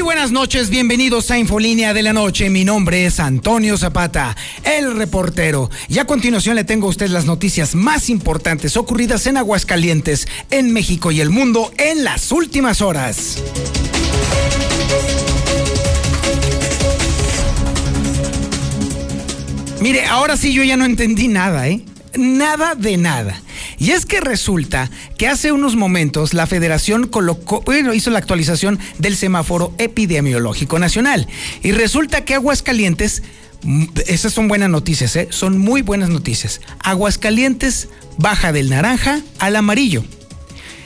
Muy buenas noches, bienvenidos a Infolínea de la Noche. Mi nombre es Antonio Zapata, el reportero. Y a continuación le tengo a usted las noticias más importantes ocurridas en Aguascalientes, en México y el mundo en las últimas horas. Mire, ahora sí yo ya no entendí nada, ¿eh? Nada de nada. Y es que resulta que hace unos momentos la federación colocó, bueno, hizo la actualización del semáforo epidemiológico nacional. Y resulta que Aguascalientes, mm, esas son buenas noticias, ¿eh? son muy buenas noticias. Aguascalientes baja del naranja al amarillo.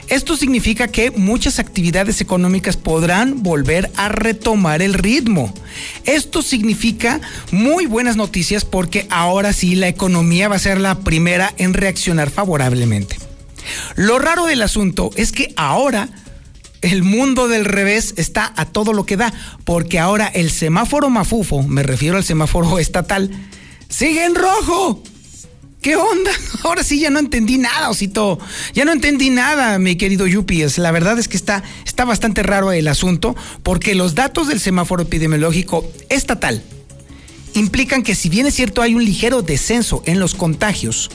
Esto significa que muchas actividades económicas podrán volver a retomar el ritmo. Esto significa muy buenas noticias porque ahora sí la economía va a ser la primera en reaccionar favorablemente. Lo raro del asunto es que ahora el mundo del revés está a todo lo que da, porque ahora el semáforo mafufo, me refiero al semáforo estatal, sigue en rojo. ¿Qué onda? Ahora sí ya no entendí nada, Osito. Ya no entendí nada, mi querido Yupi. La verdad es que está, está bastante raro el asunto porque los datos del semáforo epidemiológico estatal implican que si bien es cierto hay un ligero descenso en los contagios,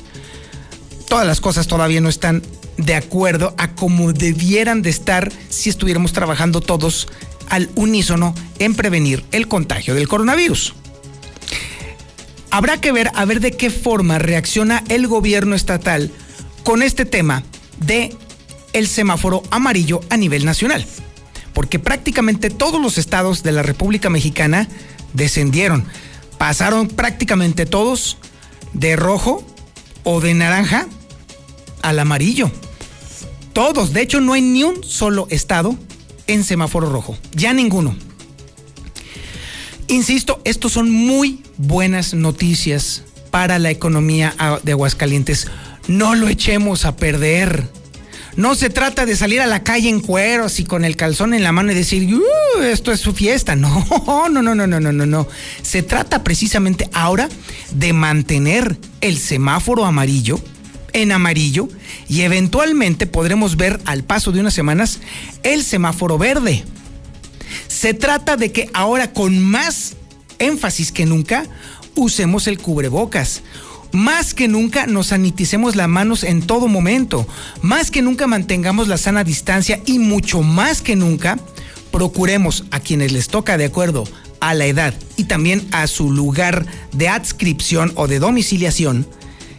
todas las cosas todavía no están de acuerdo a como debieran de estar si estuviéramos trabajando todos al unísono en prevenir el contagio del coronavirus. Habrá que ver a ver de qué forma reacciona el gobierno estatal con este tema de el semáforo amarillo a nivel nacional. Porque prácticamente todos los estados de la República Mexicana descendieron. Pasaron prácticamente todos de rojo o de naranja al amarillo. Todos, de hecho no hay ni un solo estado en semáforo rojo, ya ninguno. Insisto, estos son muy buenas noticias para la economía de Aguascalientes. No lo echemos a perder. No se trata de salir a la calle en cueros y con el calzón en la mano y decir, uh, esto es su fiesta. No, no, no, no, no, no, no, no. Se trata precisamente ahora de mantener el semáforo amarillo en amarillo y eventualmente podremos ver al paso de unas semanas el semáforo verde. Se trata de que ahora con más énfasis que nunca usemos el cubrebocas. Más que nunca nos saniticemos las manos en todo momento. Más que nunca mantengamos la sana distancia y mucho más que nunca procuremos a quienes les toca de acuerdo a la edad y también a su lugar de adscripción o de domiciliación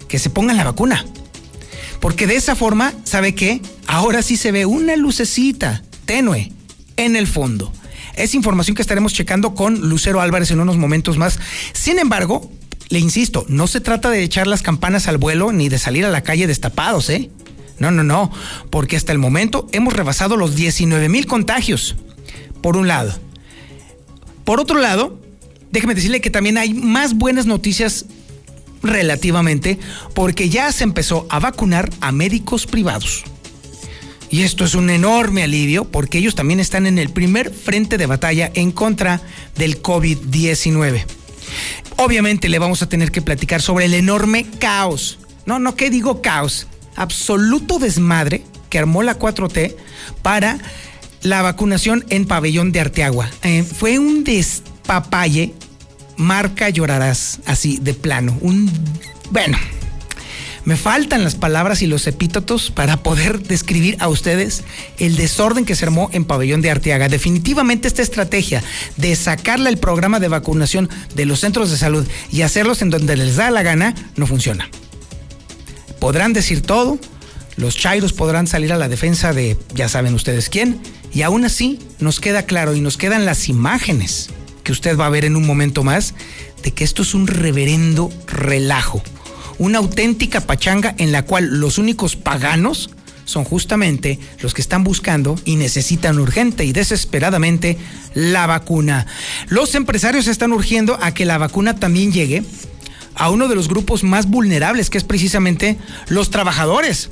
que se pongan la vacuna. Porque de esa forma, ¿sabe qué? Ahora sí se ve una lucecita tenue en el fondo. Es información que estaremos checando con Lucero Álvarez en unos momentos más. Sin embargo, le insisto, no se trata de echar las campanas al vuelo ni de salir a la calle destapados, ¿eh? No, no, no, porque hasta el momento hemos rebasado los 19 mil contagios, por un lado. Por otro lado, déjeme decirle que también hay más buenas noticias relativamente, porque ya se empezó a vacunar a médicos privados. Y esto es un enorme alivio porque ellos también están en el primer frente de batalla en contra del COVID-19. Obviamente le vamos a tener que platicar sobre el enorme caos. No, no, ¿qué digo caos? Absoluto desmadre que armó la 4T para la vacunación en pabellón de Arteagua. Eh, fue un despapalle, marca llorarás, así de plano. Un, bueno, me faltan las palabras y los epítetos para poder describir a ustedes el desorden que se armó en Pabellón de Arteaga. Definitivamente esta estrategia de sacarle el programa de vacunación de los centros de salud y hacerlos en donde les da la gana no funciona. Podrán decir todo, los chairos podrán salir a la defensa de ya saben ustedes quién, y aún así nos queda claro y nos quedan las imágenes que usted va a ver en un momento más de que esto es un reverendo relajo una auténtica pachanga en la cual los únicos paganos son justamente los que están buscando y necesitan urgente y desesperadamente la vacuna. Los empresarios están urgiendo a que la vacuna también llegue a uno de los grupos más vulnerables, que es precisamente los trabajadores.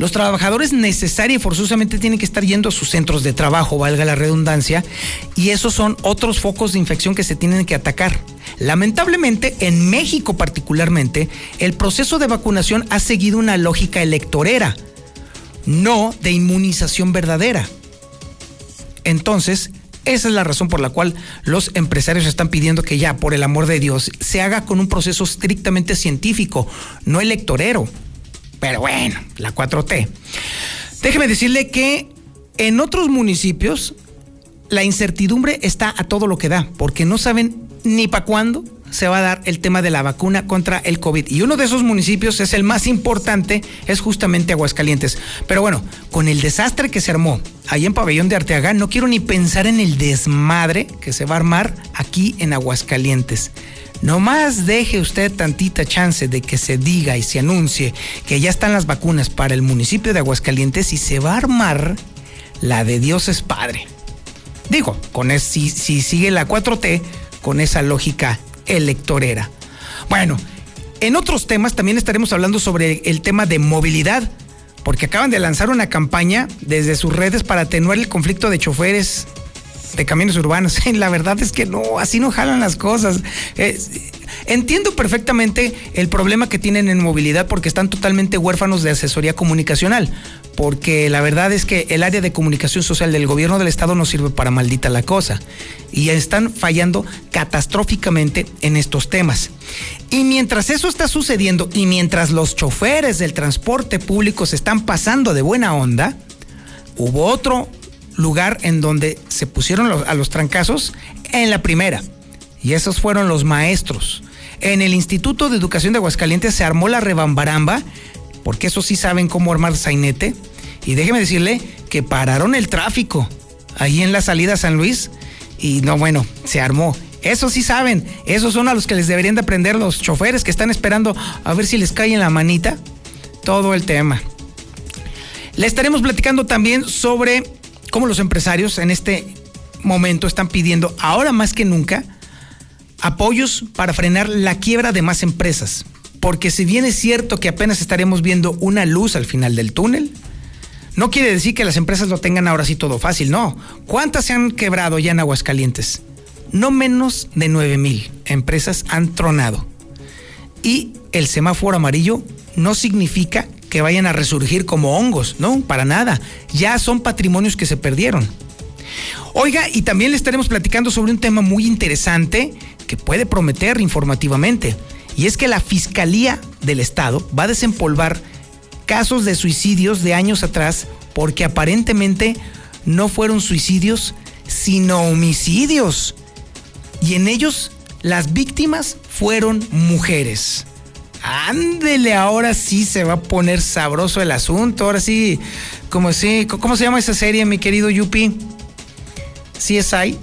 Los trabajadores necesariamente y forzosamente tienen que estar yendo a sus centros de trabajo, valga la redundancia, y esos son otros focos de infección que se tienen que atacar. Lamentablemente, en México particularmente, el proceso de vacunación ha seguido una lógica electorera, no de inmunización verdadera. Entonces, esa es la razón por la cual los empresarios están pidiendo que ya, por el amor de Dios, se haga con un proceso estrictamente científico, no electorero. Pero bueno, la 4T. Déjeme decirle que en otros municipios la incertidumbre está a todo lo que da, porque no saben ni para cuándo se va a dar el tema de la vacuna contra el COVID. Y uno de esos municipios es el más importante, es justamente Aguascalientes. Pero bueno, con el desastre que se armó ahí en Pabellón de Arteaga, no quiero ni pensar en el desmadre que se va a armar aquí en Aguascalientes. No más deje usted tantita chance de que se diga y se anuncie que ya están las vacunas para el municipio de Aguascalientes y se va a armar la de Dios es Padre. Digo, con si, si sigue la 4T con esa lógica electorera. Bueno, en otros temas también estaremos hablando sobre el tema de movilidad, porque acaban de lanzar una campaña desde sus redes para atenuar el conflicto de choferes de camiones urbanos. La verdad es que no, así no jalan las cosas. entiendo perfectamente el problema que tienen en movilidad porque están totalmente huérfanos de asesoría comunicacional porque la verdad es que el área de comunicación social del gobierno del estado no sirve para maldita la cosa y están fallando catastróficamente en estos temas. Y mientras eso está sucediendo y mientras los choferes del transporte público se están pasando de buena onda, hubo otro lugar en donde se pusieron a los trancazos en la primera y esos fueron los maestros. En el Instituto de Educación de Aguascalientes se armó la rebambaramba porque eso sí saben cómo armar sainete. Y déjeme decirle que pararon el tráfico ahí en la salida a San Luis y no, bueno, se armó. Eso sí saben, esos son a los que les deberían de aprender los choferes que están esperando a ver si les cae en la manita todo el tema. Le estaremos platicando también sobre cómo los empresarios en este momento están pidiendo, ahora más que nunca, apoyos para frenar la quiebra de más empresas. Porque si bien es cierto que apenas estaremos viendo una luz al final del túnel, no quiere decir que las empresas lo tengan ahora sí todo fácil, no. ¿Cuántas se han quebrado ya en Aguascalientes? No menos de 9 mil empresas han tronado. Y el semáforo amarillo no significa que vayan a resurgir como hongos, no, para nada. Ya son patrimonios que se perdieron. Oiga, y también le estaremos platicando sobre un tema muy interesante que puede prometer informativamente. Y es que la Fiscalía del Estado va a desempolvar casos de suicidios de años atrás porque aparentemente no fueron suicidios, sino homicidios. Y en ellos las víctimas fueron mujeres. Ándele, ahora sí se va a poner sabroso el asunto. Ahora sí, como si, ¿cómo se llama esa serie, mi querido Yupi? CSI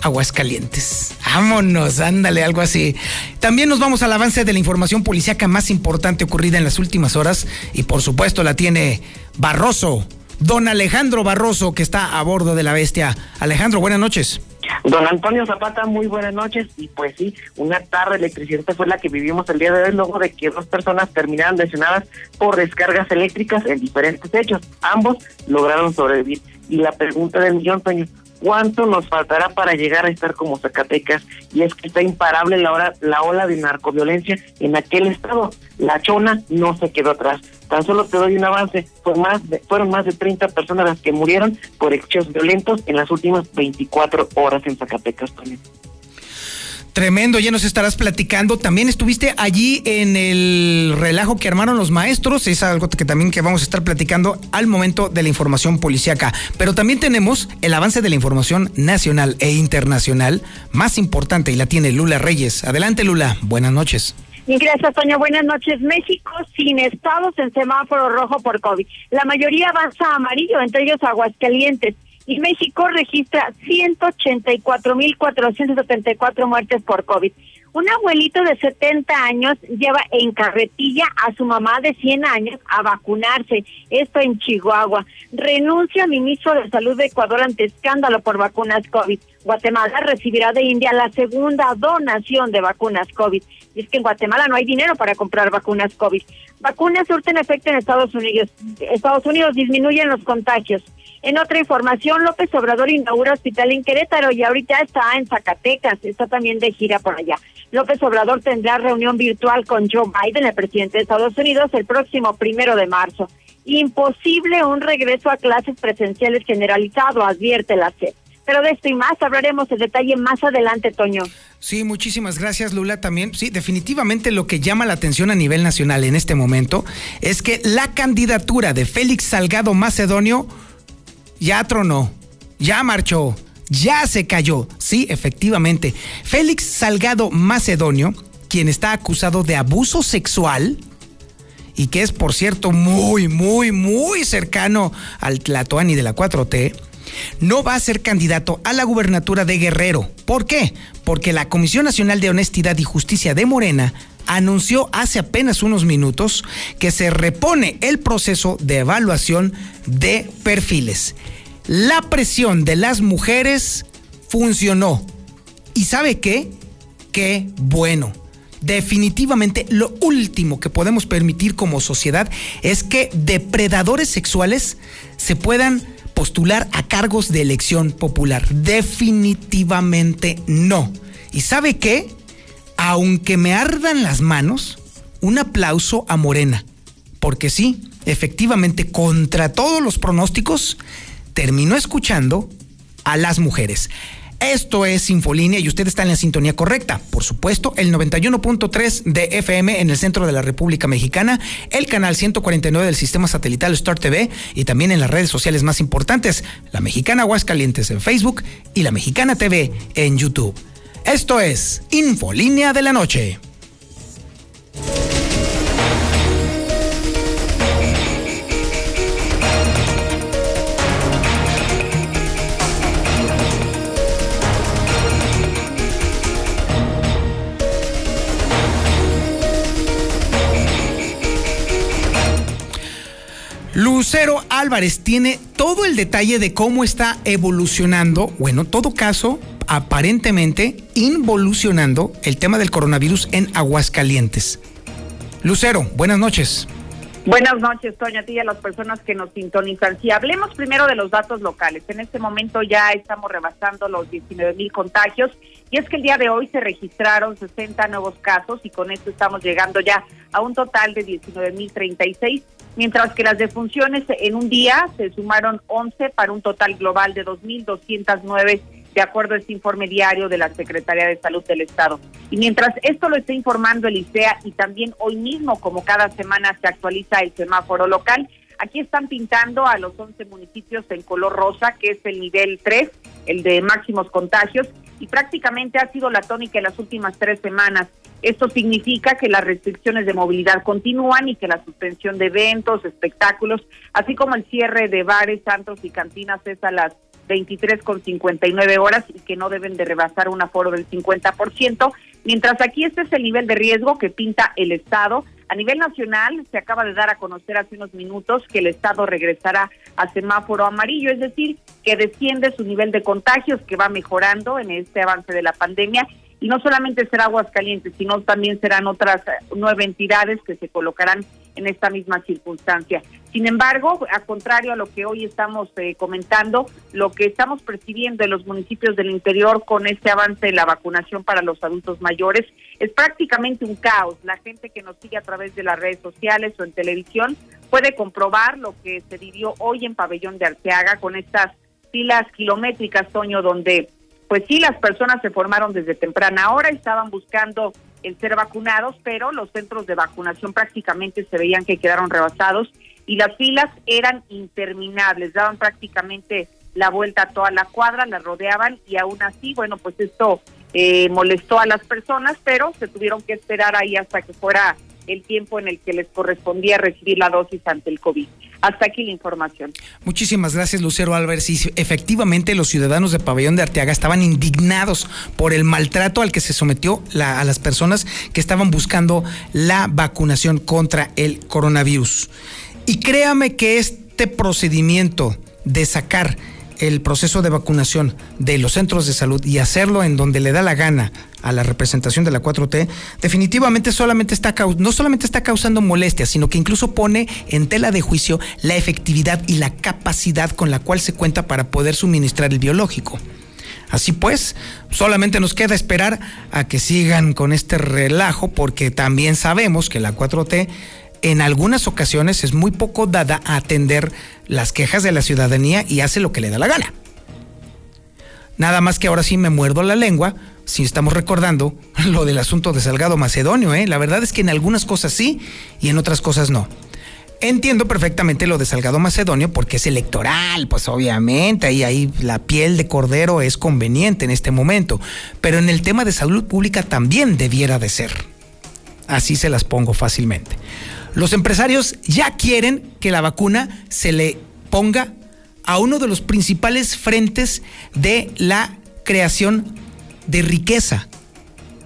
Aguascalientes. Vámonos, ándale, algo así. También nos vamos al avance de la información policíaca más importante ocurrida en las últimas horas y por supuesto la tiene Barroso, don Alejandro Barroso, que está a bordo de la bestia. Alejandro, buenas noches. Don Antonio Zapata, muy buenas noches. Y pues sí, una tarde electricidad fue la que vivimos el día de hoy, luego de que dos personas terminaron lesionadas por descargas eléctricas en diferentes hechos. Ambos lograron sobrevivir. Y la pregunta del millón, Toño, cuánto nos faltará para llegar a estar como Zacatecas y es que está imparable la, hora, la ola de narcoviolencia en aquel estado. La chona no se quedó atrás. Tan solo te doy un avance, Fue más de, fueron más de 30 personas las que murieron por hechos violentos en las últimas 24 horas en Zacatecas también. Tremendo, ya nos estarás platicando. También estuviste allí en el relajo que armaron los maestros. Es algo que también que vamos a estar platicando al momento de la información policíaca. Pero también tenemos el avance de la información nacional e internacional más importante y la tiene Lula Reyes. Adelante, Lula. Buenas noches. Gracias, Toño. Buenas noches. México sin estados en semáforo rojo por COVID. La mayoría avanza amarillo, entre ellos Aguascalientes y México registra 184.474 muertes por COVID. Un abuelito de 70 años lleva en carretilla a su mamá de 100 años a vacunarse. Esto en Chihuahua. Renuncia ministro de Salud de Ecuador ante escándalo por vacunas COVID. Guatemala recibirá de India la segunda donación de vacunas COVID. Y es que en Guatemala no hay dinero para comprar vacunas COVID. Vacunas surten efecto en Estados Unidos. Estados Unidos disminuyen los contagios. En otra información, López Obrador inaugura hospital en Querétaro y ahorita está en Zacatecas, está también de gira por allá. López Obrador tendrá reunión virtual con Joe Biden, el presidente de Estados Unidos, el próximo primero de marzo. Imposible un regreso a clases presenciales generalizado, advierte la SEP. Pero de esto y más hablaremos en detalle más adelante, Toño. Sí, muchísimas gracias, Lula. También, sí, definitivamente lo que llama la atención a nivel nacional en este momento es que la candidatura de Félix Salgado Macedonio ya tronó, ya marchó, ya se cayó. Sí, efectivamente. Félix Salgado Macedonio, quien está acusado de abuso sexual y que es, por cierto, muy, muy, muy cercano al Tlatoani de la 4T, no va a ser candidato a la gubernatura de Guerrero. ¿Por qué? Porque la Comisión Nacional de Honestidad y Justicia de Morena anunció hace apenas unos minutos que se repone el proceso de evaluación de perfiles. La presión de las mujeres funcionó. ¿Y sabe qué? Qué bueno. Definitivamente lo último que podemos permitir como sociedad es que depredadores sexuales se puedan postular a cargos de elección popular. Definitivamente no. ¿Y sabe qué? Aunque me ardan las manos, un aplauso a Morena. Porque sí, efectivamente, contra todos los pronósticos, terminó escuchando a las mujeres. Esto es Infolínea y usted está en la sintonía correcta. Por supuesto, el 91.3 de FM en el centro de la República Mexicana, el canal 149 del sistema satelital Star TV y también en las redes sociales más importantes, la Mexicana Aguascalientes en Facebook y la Mexicana TV en YouTube. Esto es Infolínea de la Noche. Lucero Álvarez tiene todo el detalle de cómo está evolucionando, bueno, todo caso, aparentemente involucionando el tema del coronavirus en Aguascalientes. Lucero, buenas noches. Buenas noches, Toña, a ti y a las personas que nos sintonizan. Si hablemos primero de los datos locales, en este momento ya estamos rebasando los 19 mil contagios y es que el día de hoy se registraron 60 nuevos casos y con esto estamos llegando ya a un total de 19 mil 36, mientras que las defunciones en un día se sumaron 11 para un total global de 2.209 de acuerdo a este informe diario de la Secretaría de Salud del Estado. Y mientras esto lo está informando el ICEA y también hoy mismo, como cada semana se actualiza el semáforo local, aquí están pintando a los 11 municipios en color rosa, que es el nivel 3, el de máximos contagios, y prácticamente ha sido la tónica en las últimas tres semanas. Esto significa que las restricciones de movilidad continúan y que la suspensión de eventos, espectáculos, así como el cierre de bares, santos y cantinas es a las 23 con 59 horas y que no deben de rebasar un aforo del 50%, mientras aquí este es el nivel de riesgo que pinta el Estado. A nivel nacional se acaba de dar a conocer hace unos minutos que el Estado regresará a semáforo amarillo, es decir, que desciende su nivel de contagios, que va mejorando en este avance de la pandemia y no solamente será Aguascalientes, sino también serán otras nueve entidades que se colocarán en esta misma circunstancia. Sin embargo, a contrario a lo que hoy estamos eh, comentando, lo que estamos percibiendo en los municipios del interior con este avance de la vacunación para los adultos mayores es prácticamente un caos. La gente que nos sigue a través de las redes sociales o en televisión puede comprobar lo que se vivió hoy en Pabellón de Arteaga con estas filas kilométricas, Toño, donde pues sí, las personas se formaron desde temprana hora, estaban buscando el ser vacunados, pero los centros de vacunación prácticamente se veían que quedaron rebasados y las filas eran interminables, daban prácticamente la vuelta a toda la cuadra, la rodeaban y aún así, bueno, pues esto eh, molestó a las personas, pero se tuvieron que esperar ahí hasta que fuera el tiempo en el que les correspondía recibir la dosis ante el COVID. Hasta aquí la información. Muchísimas gracias, Lucero Álvarez. Y efectivamente, los ciudadanos de Pabellón de Arteaga estaban indignados por el maltrato al que se sometió a las personas que estaban buscando la vacunación contra el coronavirus. Y créame que este procedimiento de sacar el proceso de vacunación de los centros de salud y hacerlo en donde le da la gana a la representación de la 4T, definitivamente solamente está no solamente está causando molestias, sino que incluso pone en tela de juicio la efectividad y la capacidad con la cual se cuenta para poder suministrar el biológico. Así pues, solamente nos queda esperar a que sigan con este relajo, porque también sabemos que la 4T en algunas ocasiones es muy poco dada a atender las quejas de la ciudadanía y hace lo que le da la gana. Nada más que ahora sí me muerdo la lengua si estamos recordando lo del asunto de Salgado Macedonio, ¿eh? La verdad es que en algunas cosas sí y en otras cosas no. Entiendo perfectamente lo de Salgado Macedonio porque es electoral, pues obviamente ahí, ahí la piel de cordero es conveniente en este momento, pero en el tema de salud pública también debiera de ser. Así se las pongo fácilmente. Los empresarios ya quieren que la vacuna se le ponga a uno de los principales frentes de la creación de riqueza.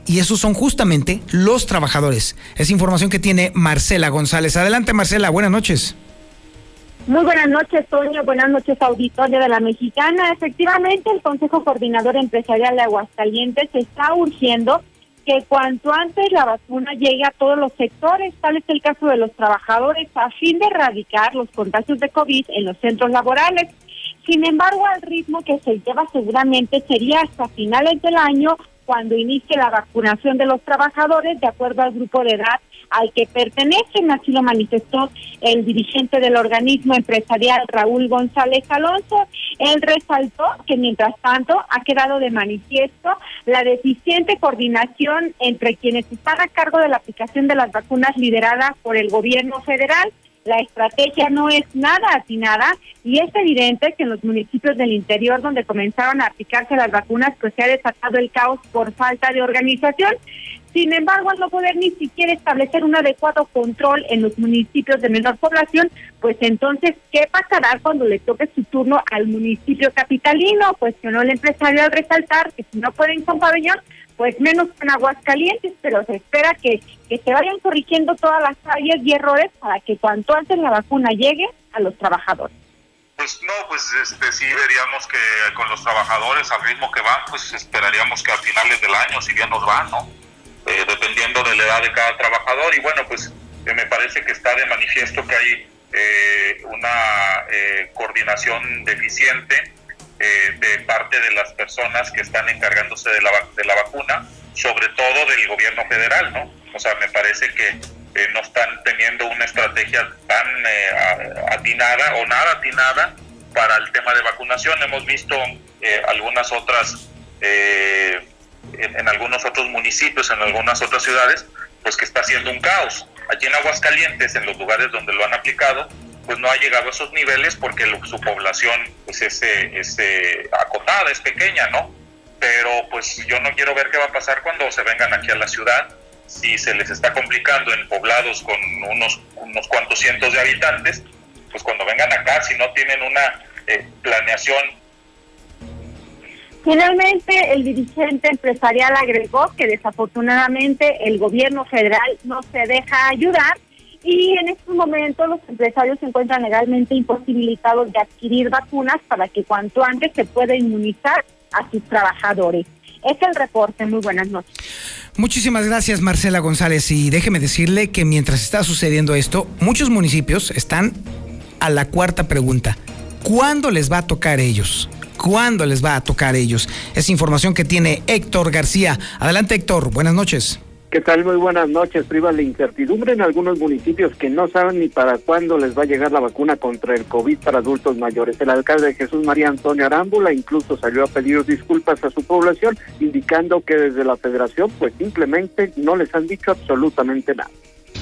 Y esos son justamente los trabajadores. Es información que tiene Marcela González. Adelante, Marcela, buenas noches. Muy buenas noches, Toño. Buenas noches, auditorio de la Mexicana. Efectivamente, el Consejo Coordinador Empresarial de Aguascalientes está urgiendo que cuanto antes la vacuna llegue a todos los sectores, tal es el caso de los trabajadores, a fin de erradicar los contagios de COVID en los centros laborales. Sin embargo, al ritmo que se lleva seguramente sería hasta finales del año cuando inicie la vacunación de los trabajadores de acuerdo al grupo de edad al que pertenecen, así lo manifestó el dirigente del organismo empresarial Raúl González Alonso. Él resaltó que mientras tanto ha quedado de manifiesto la deficiente coordinación entre quienes están a cargo de la aplicación de las vacunas lideradas por el gobierno federal la estrategia no es nada atinada y es evidente que en los municipios del interior donde comenzaron a aplicarse las vacunas pues se ha desatado el caos por falta de organización. Sin embargo, al no poder ni siquiera establecer un adecuado control en los municipios de menor población, pues entonces, ¿qué pasará cuando le toque su turno al municipio capitalino? Cuestionó el empresario al resaltar que si no pueden con pues menos con Aguascalientes, pero se espera que, que se vayan corrigiendo todas las fallas y errores para que cuanto antes la vacuna llegue a los trabajadores. Pues no, pues este, sí veríamos que con los trabajadores al ritmo que van, pues esperaríamos que a finales del año, si bien nos van, ¿no? Eh, dependiendo de la edad de cada trabajador. Y bueno, pues eh, me parece que está de manifiesto que hay eh, una coordinación deficiente de parte de las personas que están encargándose de la, de la vacuna, sobre todo del gobierno federal, ¿no? O sea, me parece que no están teniendo una estrategia tan atinada o nada atinada para el tema de vacunación. Hemos visto algunas otras eh, en, algunos otros municipios, en algunas otras ciudades, pues que está haciendo un caos. Aquí en Aguascalientes, en los lugares donde lo han aplicado, pues no ha llegado a esos niveles porque su población pues es, es acotada, es pequeña, ¿no? Pero pues yo no quiero ver qué va a pasar cuando se vengan aquí a la ciudad, si se les está complicando en poblados con unos, unos cuantos cientos de habitantes, pues cuando vengan acá, si no tienen una eh, planeación Finalmente, el dirigente empresarial agregó que desafortunadamente el gobierno federal no se deja ayudar y en estos momentos los empresarios se encuentran legalmente imposibilitados de adquirir vacunas para que cuanto antes se pueda inmunizar a sus trabajadores. Es el reporte. Muy buenas noches. Muchísimas gracias, Marcela González. Y déjeme decirle que mientras está sucediendo esto, muchos municipios están a la cuarta pregunta. ¿Cuándo les va a tocar ellos? cuándo les va a tocar ellos. Es información que tiene Héctor García. Adelante Héctor, buenas noches. ¿Qué tal? Muy buenas noches. Priva la incertidumbre en algunos municipios que no saben ni para cuándo les va a llegar la vacuna contra el COVID para adultos mayores. El alcalde Jesús María Antonio Arámbula incluso salió a pedir disculpas a su población, indicando que desde la federación pues simplemente no les han dicho absolutamente nada.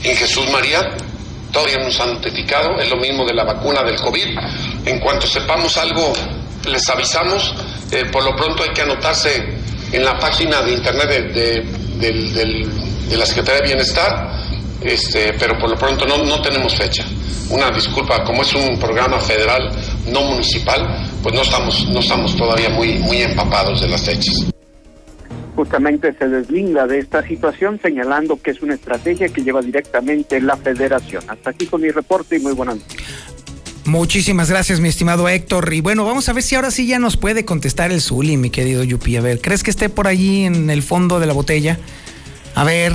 En Jesús María todavía nos han notificado, es lo mismo de la vacuna del COVID. En cuanto sepamos algo les avisamos. Eh, por lo pronto hay que anotarse en la página de internet de, la Secretaría de Bienestar este, pero por lo pronto no, no tenemos fecha. Una disculpa, como es un programa federal, no municipal, pues no estamos, no estamos todavía muy, muy empapados de las fechas justamente se deslinda de esta situación señalando que es una estrategia que lleva directamente la federación. Hasta aquí con mi reporte y muy buenas noches. Muchísimas gracias, mi estimado Héctor. Y bueno, vamos a ver si ahora sí ya nos puede contestar el Zuli, mi querido Yupi. A ver, ¿crees que esté por allí en el fondo de la botella? A ver,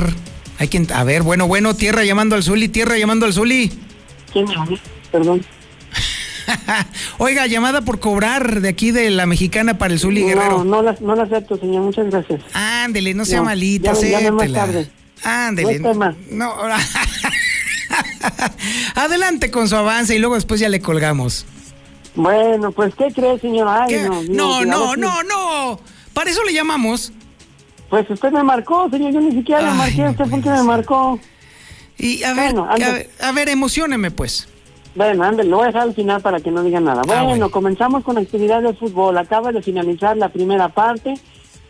hay quien. A ver, bueno, bueno, tierra llamando al Zuli, tierra llamando al Zuli. ¿Quién Perdón. Oiga, llamada por cobrar de aquí de la mexicana para el Zuli Guerrero. No, no la, acepto, señor. Muchas gracias. Ándele, no sea malita, ya, más tarde. Ándele. No, Adelante con su avance y luego después ya le colgamos. Bueno, pues, ¿qué cree, señor? Ay, no, no, no, no, Para eso le llamamos. Pues usted me marcó, señor. Yo ni siquiera le marqué usted porque me marcó. Y a ver, a ver, a ver, emocioneme, pues. Bueno, ande, lo voy a dejar al final para que no diga nada. Ah, bueno, comenzamos con actividad de fútbol. Acaba de finalizar la primera parte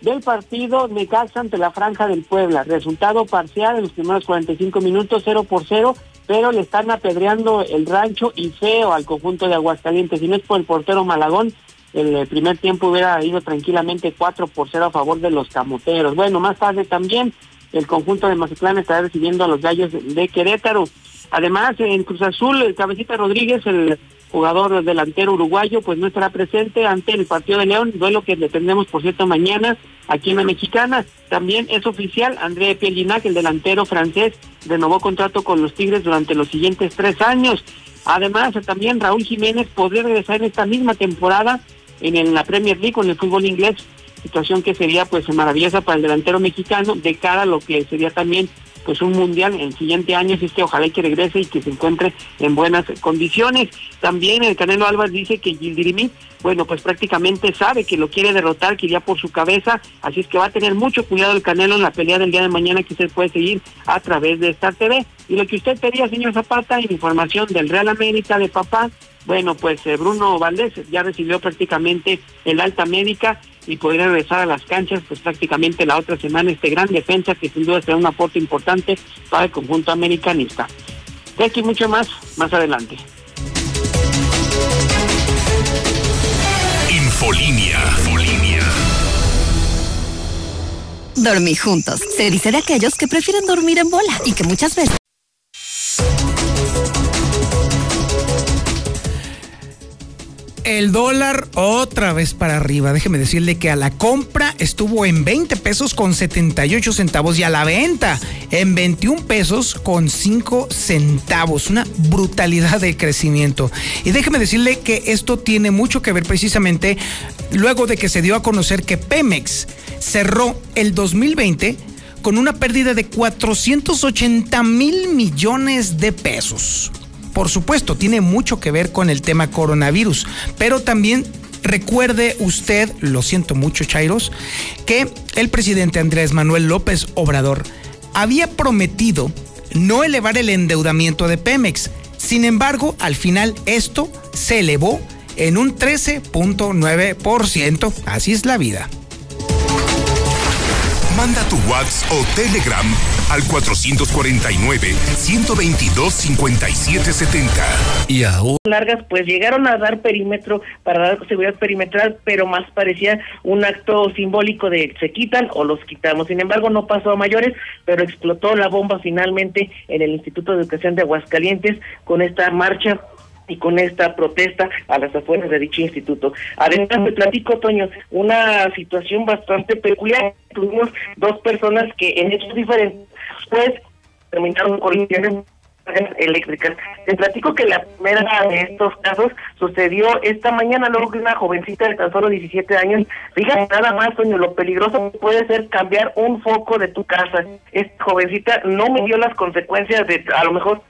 del partido Necaxa ante la Franja del Puebla. Resultado parcial en los primeros 45 minutos, 0 por 0, pero le están apedreando el rancho y feo al conjunto de Aguascalientes. Si no es por el portero Malagón, el primer tiempo hubiera ido tranquilamente 4 por 0 a favor de los camoteros. Bueno, más tarde también el conjunto de Mazatlán estará recibiendo a los gallos de Querétaro. Además, en Cruz Azul, el Cabecita Rodríguez, el jugador delantero uruguayo, pues no estará presente ante el partido de León, duelo que tendremos, por cierto, mañana aquí en la Mexicana. También es oficial, André Pielinac, el delantero francés, renovó contrato con los Tigres durante los siguientes tres años. Además, también Raúl Jiménez podría regresar en esta misma temporada en, la Premier League con el fútbol inglés, situación que sería pues maravillosa para el delantero mexicano de cara a lo que sería también pues un mundial en el siguiente año, así que ojalá que regrese y que se encuentre en buenas condiciones. También el Canelo Álvarez dice que Gildirimí, bueno, pues prácticamente sabe que lo quiere derrotar, que iría por su cabeza, así es que va a tener mucho cuidado el Canelo en la pelea del día de mañana que usted puede seguir a través de Star TV. Y lo que usted pedía, señor Zapata, información del Real América de papá, bueno, pues eh, Bruno Valdés ya recibió prácticamente el alta médica y podría regresar a las canchas pues prácticamente la otra semana este gran defensa que sin duda será un aporte importante para el conjunto americanista. De aquí mucho más más adelante. Infolinia. Dormir juntos. Se dice de aquellos que prefieren dormir en bola y que muchas veces El dólar otra vez para arriba. Déjeme decirle que a la compra estuvo en 20 pesos con 78 centavos y a la venta en 21 pesos con 5 centavos. Una brutalidad de crecimiento. Y déjeme decirle que esto tiene mucho que ver precisamente luego de que se dio a conocer que Pemex cerró el 2020 con una pérdida de 480 mil millones de pesos por supuesto, tiene mucho que ver con el tema coronavirus, pero también recuerde usted, lo siento mucho, Chairos, que el presidente Andrés Manuel López Obrador había prometido no elevar el endeudamiento de Pemex. Sin embargo, al final esto se elevó en un 13.9%. Así es la vida. Manda tu WhatsApp o Telegram al 449-122-5770. Y ahora. Largas, pues llegaron a dar perímetro para dar seguridad perimetral, pero más parecía un acto simbólico de se quitan o los quitamos. Sin embargo, no pasó a mayores, pero explotó la bomba finalmente en el Instituto de Educación de Aguascalientes con esta marcha y con esta protesta a las afueras de dicho instituto. Además, me platico, Toño, una situación bastante peculiar. Tuvimos dos personas que en hechos diferentes, pues, terminaron colisiones eléctricas. Te platico que la primera de estos casos sucedió esta mañana, luego que una jovencita de tan solo 17 años, fíjate nada más, Toño, lo peligroso puede ser cambiar un foco de tu casa. Esta jovencita no me dio las consecuencias de, a lo mejor,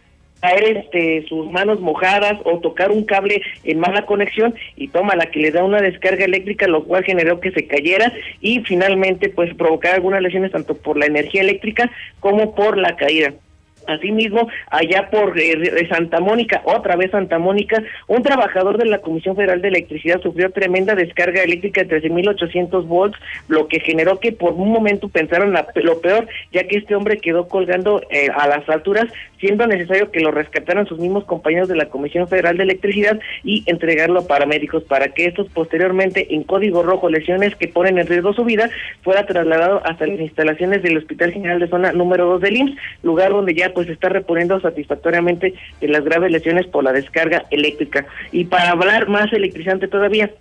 caer este, sus manos mojadas o tocar un cable en mala conexión y toma la que le da una descarga eléctrica, lo cual generó que se cayera y finalmente pues provocar algunas lesiones tanto por la energía eléctrica como por la caída. Asimismo, allá por eh, Santa Mónica, otra vez Santa Mónica, un trabajador de la Comisión Federal de Electricidad sufrió tremenda descarga eléctrica de 13.800 volts, lo que generó que por un momento pensaron lo peor, ya que este hombre quedó colgando eh, a las alturas, siendo necesario que lo rescataran sus mismos compañeros de la Comisión Federal de Electricidad y entregarlo a paramédicos para que estos posteriormente, en código rojo, lesiones que ponen en riesgo su vida, fuera trasladado hasta las instalaciones del Hospital General de Zona número 2 del IMSS, lugar donde ya pues está reponiendo satisfactoriamente de las graves lesiones por la descarga eléctrica. Y para hablar más electrizante todavía,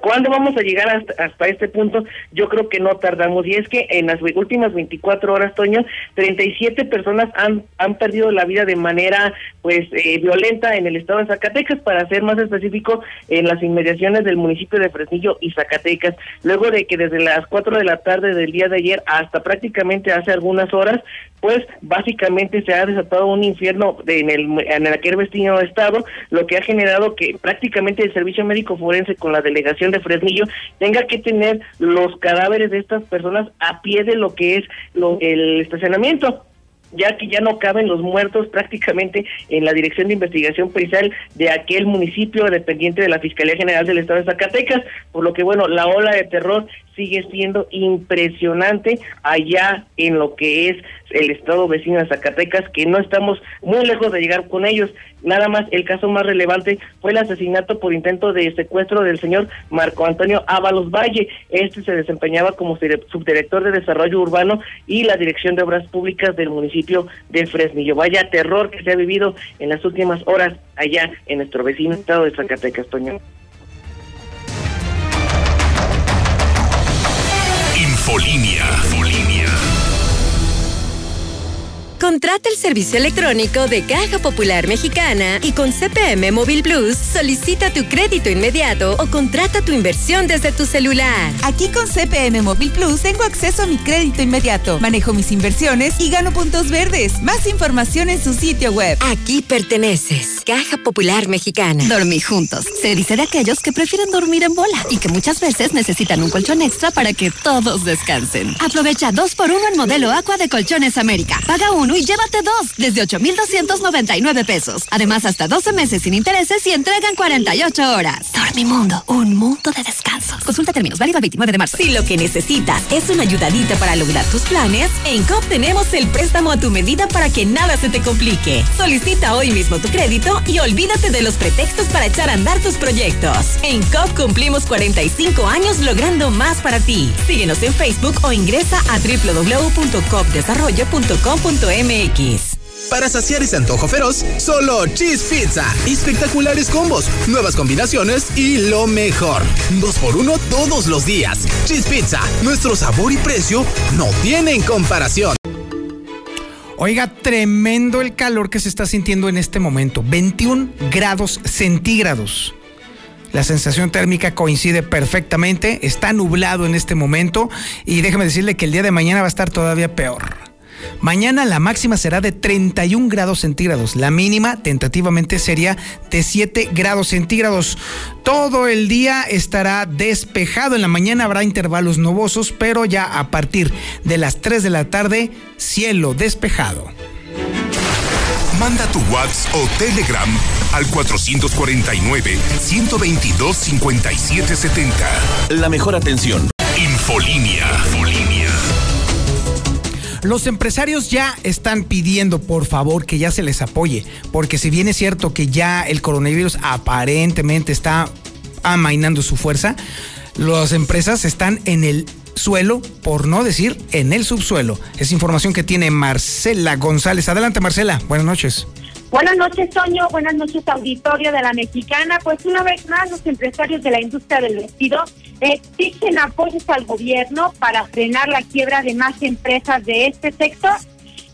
¿Cuándo vamos a llegar hasta, hasta, este punto? Yo creo que no tardamos. Y es que en las últimas 24 horas, Toño, 37 personas han, han perdido la vida de manera pues eh, violenta en el estado de Zacatecas, para ser más específico, en las inmediaciones del municipio de Fresnillo y Zacatecas. Luego de que desde las 4 de la tarde del día de ayer hasta prácticamente hace algunas horas, pues básicamente se ha desatado un infierno en el en aquel vecino estado, lo que ha generado que prácticamente el servicio médico forense con la delegación de Fresnillo tenga que tener los cadáveres de estas personas a pie de lo que es lo, el estacionamiento ya que ya no caben los muertos prácticamente en la Dirección de Investigación Pericial de aquel municipio dependiente de la Fiscalía General del Estado de Zacatecas, por lo que bueno, la ola de terror sigue siendo impresionante allá en lo que es el estado vecino de Zacatecas, que no estamos muy lejos de llegar con ellos. Nada más, el caso más relevante fue el asesinato por intento de secuestro del señor Marco Antonio Ábalos Valle. Este se desempeñaba como subdirector de Desarrollo Urbano y la Dirección de Obras Públicas del municipio de Fresnillo. Vaya terror que se ha vivido en las últimas horas allá en nuestro vecino estado de Zacatecas, Toño. Infolinia. Contrata el servicio electrónico de Caja Popular Mexicana y con CPM Móvil Plus solicita tu crédito inmediato o contrata tu inversión desde tu celular. Aquí con CPM Móvil Plus tengo acceso a mi crédito inmediato, manejo mis inversiones y gano puntos verdes. Más información en su sitio web. Aquí perteneces. Caja Popular Mexicana. Dormir juntos. Se dice de aquellos que prefieren dormir en bola y que muchas veces necesitan un colchón extra para que todos descansen. Aprovecha dos por uno en modelo Aqua de Colchones América. Paga uno y llévate dos desde 8,299 pesos. Además, hasta 12 meses sin intereses y entregan 48 horas. Dormimundo, un mundo de descanso. Consulta términos, válido el 29 de marzo. Si lo que necesitas es una ayudadita para lograr tus planes, en COP tenemos el préstamo a tu medida para que nada se te complique. Solicita hoy mismo tu crédito y olvídate de los pretextos para echar a andar tus proyectos. En COP cumplimos 45 años logrando más para ti. Síguenos en Facebook o ingresa a www.copdesarrollo.com.mx MX. Para saciar ese antojo feroz, solo Cheese Pizza. Espectaculares combos, nuevas combinaciones y lo mejor. Dos por uno todos los días. Cheese Pizza, nuestro sabor y precio no tienen comparación. Oiga, tremendo el calor que se está sintiendo en este momento. 21 grados centígrados. La sensación térmica coincide perfectamente. Está nublado en este momento. Y déjeme decirle que el día de mañana va a estar todavía peor. Mañana la máxima será de 31 grados centígrados. La mínima tentativamente sería de 7 grados centígrados. Todo el día estará despejado. En la mañana habrá intervalos nubosos, pero ya a partir de las 3 de la tarde, cielo despejado. Manda tu WhatsApp o Telegram al 449-122-5770. La mejor atención. Infolinia. Los empresarios ya están pidiendo, por favor, que ya se les apoye, porque si bien es cierto que ya el coronavirus aparentemente está amainando su fuerza, las empresas están en el suelo, por no decir en el subsuelo. Es información que tiene Marcela González. Adelante, Marcela. Buenas noches. Buenas noches, Toño. Buenas noches, auditorio de la Mexicana. Pues una vez más, los empresarios de la industria del vestido exigen apoyos al gobierno para frenar la quiebra de más empresas de este sector.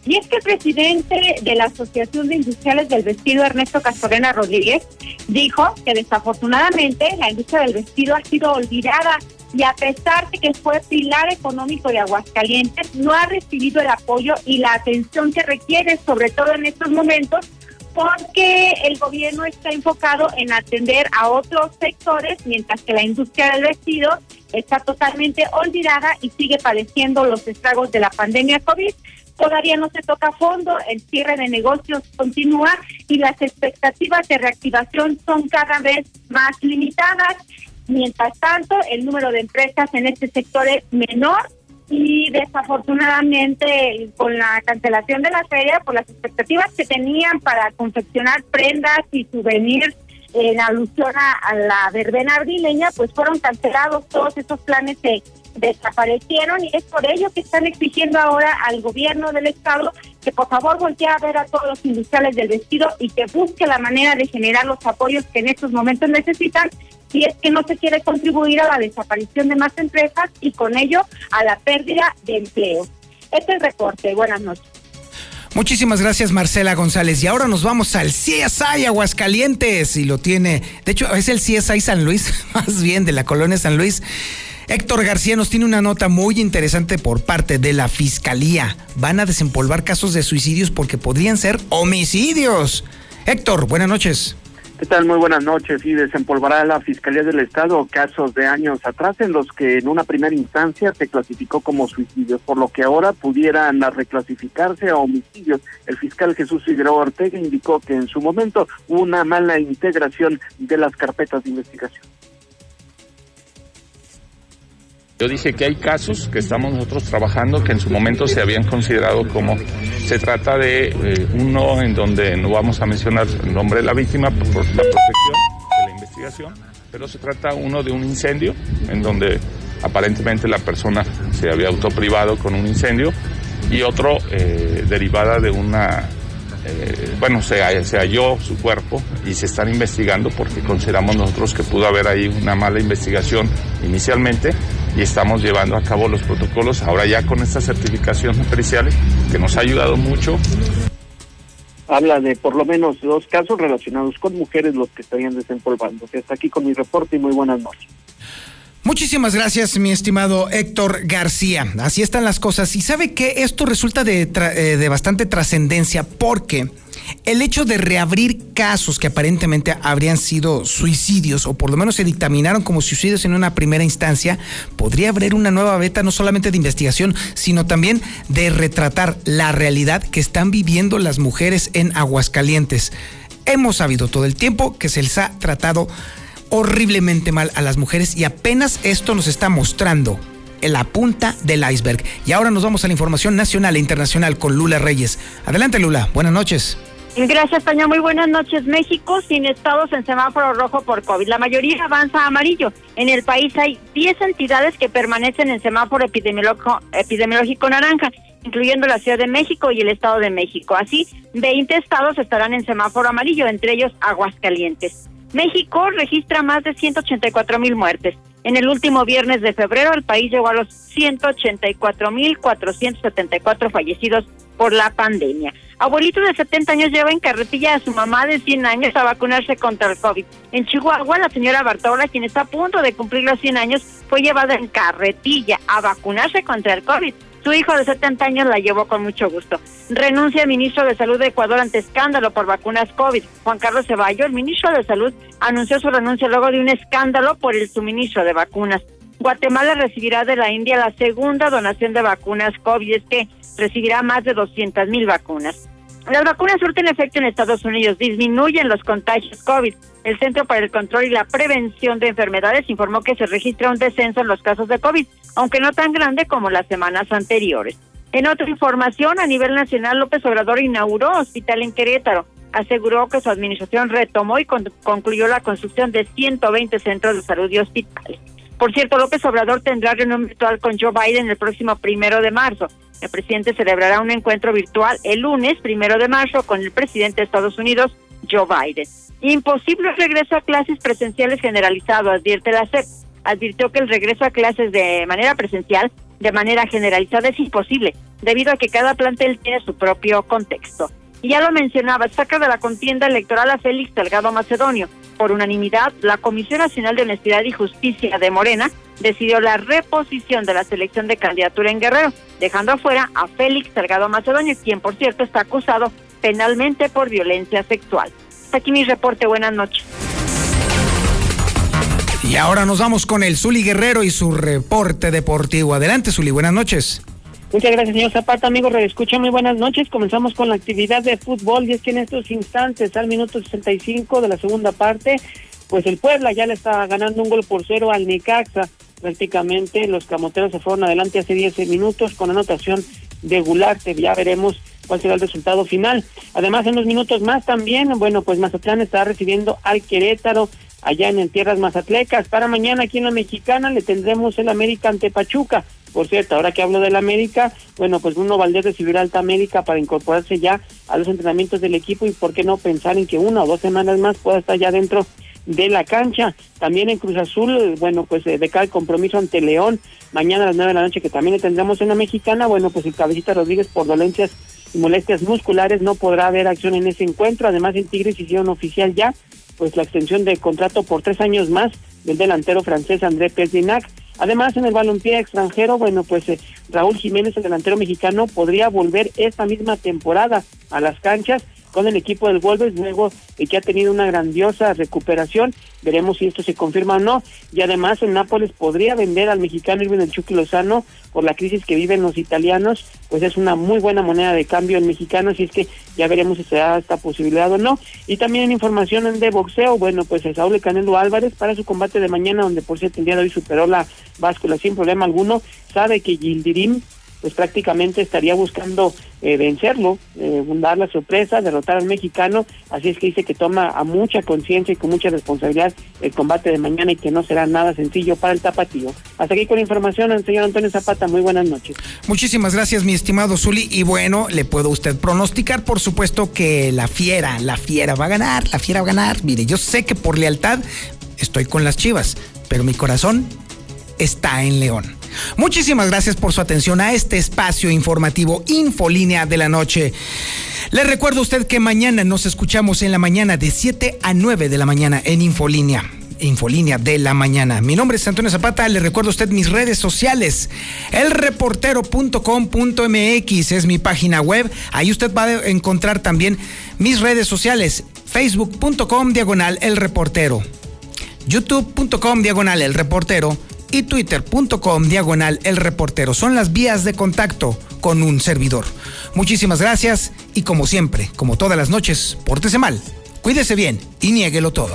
Y es que el presidente de la Asociación de Industriales del Vestido, Ernesto Castorena Rodríguez, dijo que desafortunadamente la industria del vestido ha sido olvidada y a pesar de que fue pilar económico de Aguascalientes, no ha recibido el apoyo y la atención que requiere, sobre todo en estos momentos, porque el gobierno está enfocado en atender a otros sectores, mientras que la industria del vestido está totalmente olvidada y sigue padeciendo los estragos de la pandemia COVID. todavía no se toca fondo, el cierre de negocios continúa y las expectativas de reactivación son cada vez más limitadas. Mientras tanto, el número de empresas en este sector es menor y desafortunadamente con la cancelación de la feria, por las expectativas que tenían para confeccionar prendas y souvenirs en alusión a, la verbena ardileña, pues fueron cancelados. Todos esos planes se desaparecieron y es por ello que están exigiendo ahora al gobierno del estado que por favor voltee a ver a todos los industriales del vestido y que busque la manera de generar los apoyos que en estos momentos necesitan si es que no se quiere contribuir a la desaparición de más empresas y con ello a la pérdida de empleo. Este es el reporte. Buenas noches. Muchísimas gracias Marcela González. Y ahora nos vamos al CSI Aguascalientes y lo tiene, de hecho es el CSI San Luis, más bien de la colonia San Luis. Héctor García nos tiene una nota muy interesante por parte de la Fiscalía. Van a desempolvar casos de suicidios porque podrían ser homicidios. Héctor, buenas noches. ¿Qué tal? Muy buenas noches. Y desempolvará la Fiscalía del Estado casos de años atrás en los que en una primera instancia se clasificó como suicidios, por lo que ahora pudieran reclasificarse a homicidios. El fiscal Jesús Figueroa Ortega indicó que en su momento hubo una mala integración de las carpetas de investigación. Yo dije que hay casos que estamos nosotros trabajando que en su momento se habían considerado como se trata de eh, uno en donde no vamos a mencionar el nombre de la víctima por la protección de la investigación, pero se trata uno de un incendio en donde aparentemente la persona se había autoprivado con un incendio y otro eh, derivada de una eh, bueno, se, se, halló su cuerpo y se están investigando porque consideramos nosotros que pudo haber ahí una mala investigación inicialmente y estamos llevando a cabo los protocolos ahora ya con esta certificación periciales que nos ha ayudado mucho. Habla de por lo menos dos casos relacionados con mujeres los que estarían desempolvando. Hasta aquí con mi reporte y muy buenas noches. Muchísimas gracias, mi estimado Héctor García. Así están las cosas. Y sabe que esto resulta de, eh, de bastante trascendencia porque el hecho de reabrir casos que aparentemente habrían sido suicidios o por lo menos se dictaminaron como suicidios en una primera instancia, podría abrir una nueva beta no solamente de investigación, sino también de retratar la realidad que están viviendo las mujeres en Aguascalientes. Hemos sabido todo el tiempo que se les ha tratado horriblemente mal a las mujeres y apenas esto nos está mostrando la punta del iceberg. Y ahora nos vamos a la información nacional e internacional con Lula Reyes. Adelante Lula, buenas noches. Gracias, Tania. Muy buenas noches. México sin estados en semáforo rojo por COVID. La mayoría avanza a amarillo. En el país hay 10 entidades que permanecen en semáforo epidemiológico, epidemiológico naranja, incluyendo la Ciudad de México y el Estado de México. Así, 20 estados estarán en semáforo amarillo, entre ellos Aguascalientes. México registra más de 184 mil muertes. En el último viernes de febrero, el país llegó a los 184 mil 474 fallecidos por la pandemia. Abuelito de 70 años lleva en carretilla a su mamá de 100 años a vacunarse contra el COVID. En Chihuahua, la señora Bartola, quien está a punto de cumplir los 100 años, fue llevada en carretilla a vacunarse contra el COVID. Su hijo de 70 años la llevó con mucho gusto. Renuncia el ministro de Salud de Ecuador ante escándalo por vacunas COVID. Juan Carlos Ceballos, el ministro de Salud, anunció su renuncia luego de un escándalo por el suministro de vacunas. Guatemala recibirá de la India la segunda donación de vacunas COVID, es que recibirá más de 200 mil vacunas. Las vacunas surten efecto en Estados Unidos, disminuyen los contagios COVID. El Centro para el Control y la Prevención de Enfermedades informó que se registra un descenso en los casos de COVID, aunque no tan grande como las semanas anteriores. En otra información, a nivel nacional, López Obrador inauguró hospital en Querétaro. Aseguró que su administración retomó y concluyó la construcción de 120 centros de salud y hospitales. Por cierto, López Obrador tendrá reunión virtual con Joe Biden el próximo primero de marzo. El presidente celebrará un encuentro virtual el lunes primero de marzo con el presidente de Estados Unidos, Joe Biden. Imposible regreso a clases presenciales generalizado, advierte la SEP. Advirtió que el regreso a clases de manera presencial, de manera generalizada, es imposible, debido a que cada plantel tiene su propio contexto. Y ya lo mencionaba, saca de la contienda electoral a Félix Delgado Macedonio por unanimidad, la Comisión Nacional de Honestidad y Justicia de Morena decidió la reposición de la selección de candidatura en Guerrero, dejando afuera a Félix Salgado Macedonio, quien por cierto está acusado penalmente por violencia sexual. Hasta aquí mi reporte, buenas noches. Y ahora nos vamos con el Zuli Guerrero y su reporte deportivo. Adelante, Zuli, buenas noches. Muchas gracias, señor Zapata. Amigos, escucha muy buenas noches. Comenzamos con la actividad de fútbol y es que en estos instantes, al minuto 65 de la segunda parte, pues el Puebla ya le está ganando un gol por cero al Necaxa. Prácticamente los camoteros se fueron adelante hace 10 minutos con anotación de Gularte. Ya veremos cuál será el resultado final. Además, en unos minutos más también, bueno, pues Mazatlán está recibiendo al Querétaro allá en, Tierras Mazatlecas. Para mañana aquí en la Mexicana le tendremos el América ante Pachuca. Por cierto, ahora que hablo del América, bueno, pues Bruno Valdés recibirá Alta América para incorporarse ya a los entrenamientos del equipo y por qué no pensar en que una o dos semanas más pueda estar ya dentro de la cancha. También en Cruz Azul, bueno, pues eh, decae el compromiso ante León mañana a las nueve de la noche que también le tendremos en la mexicana. Bueno, pues el cabecita Rodríguez por dolencias y molestias musculares no podrá haber acción en ese encuentro. Además, en Tigres hicieron oficial ya pues la extensión de contrato por tres años más del delantero francés André Perzinac. Además, en el balompié extranjero, bueno, pues eh, Raúl Jiménez, el delantero mexicano, podría volver esta misma temporada a las canchas con el equipo del Wolves luego de que ha tenido una grandiosa recuperación. Veremos si esto se confirma o no. Y además el Nápoles podría vender al mexicano Irving el Chucky Lozano por la crisis que viven los italianos, pues es una muy buena moneda de cambio el mexicano, así es que ya veremos si se da esta posibilidad o no. Y también información de boxeo, bueno, pues el Saúl Canelo Álvarez para su combate de mañana, donde por cierto el día de hoy superó la báscula sin problema alguno, sabe que Gildirim pues prácticamente estaría buscando eh, vencerlo, eh, dar la sorpresa, derrotar al mexicano, así es que dice que toma a mucha conciencia y con mucha responsabilidad el combate de mañana y que no será nada sencillo para el tapatío. Hasta aquí con la información, señor Antonio Zapata, muy buenas noches. Muchísimas gracias, mi estimado Zuli, y bueno, le puedo usted pronosticar, por supuesto, que la fiera, la fiera va a ganar, la fiera va a ganar. Mire, yo sé que por lealtad estoy con las chivas, pero mi corazón está en León. Muchísimas gracias por su atención a este espacio informativo Infolínea de la Noche. Le recuerdo a usted que mañana nos escuchamos en la mañana de 7 a 9 de la mañana en Infolínea. Infolínea de la mañana. Mi nombre es Antonio Zapata. Le recuerdo a usted mis redes sociales. Elreportero.com.mx es mi página web. Ahí usted va a encontrar también mis redes sociales. Facebook.com diagonal el reportero. YouTube.com diagonal el reportero y twitter.com diagonal el reportero. Son las vías de contacto con un servidor. Muchísimas gracias y como siempre, como todas las noches, pórtese mal, cuídese bien y niéguelo todo.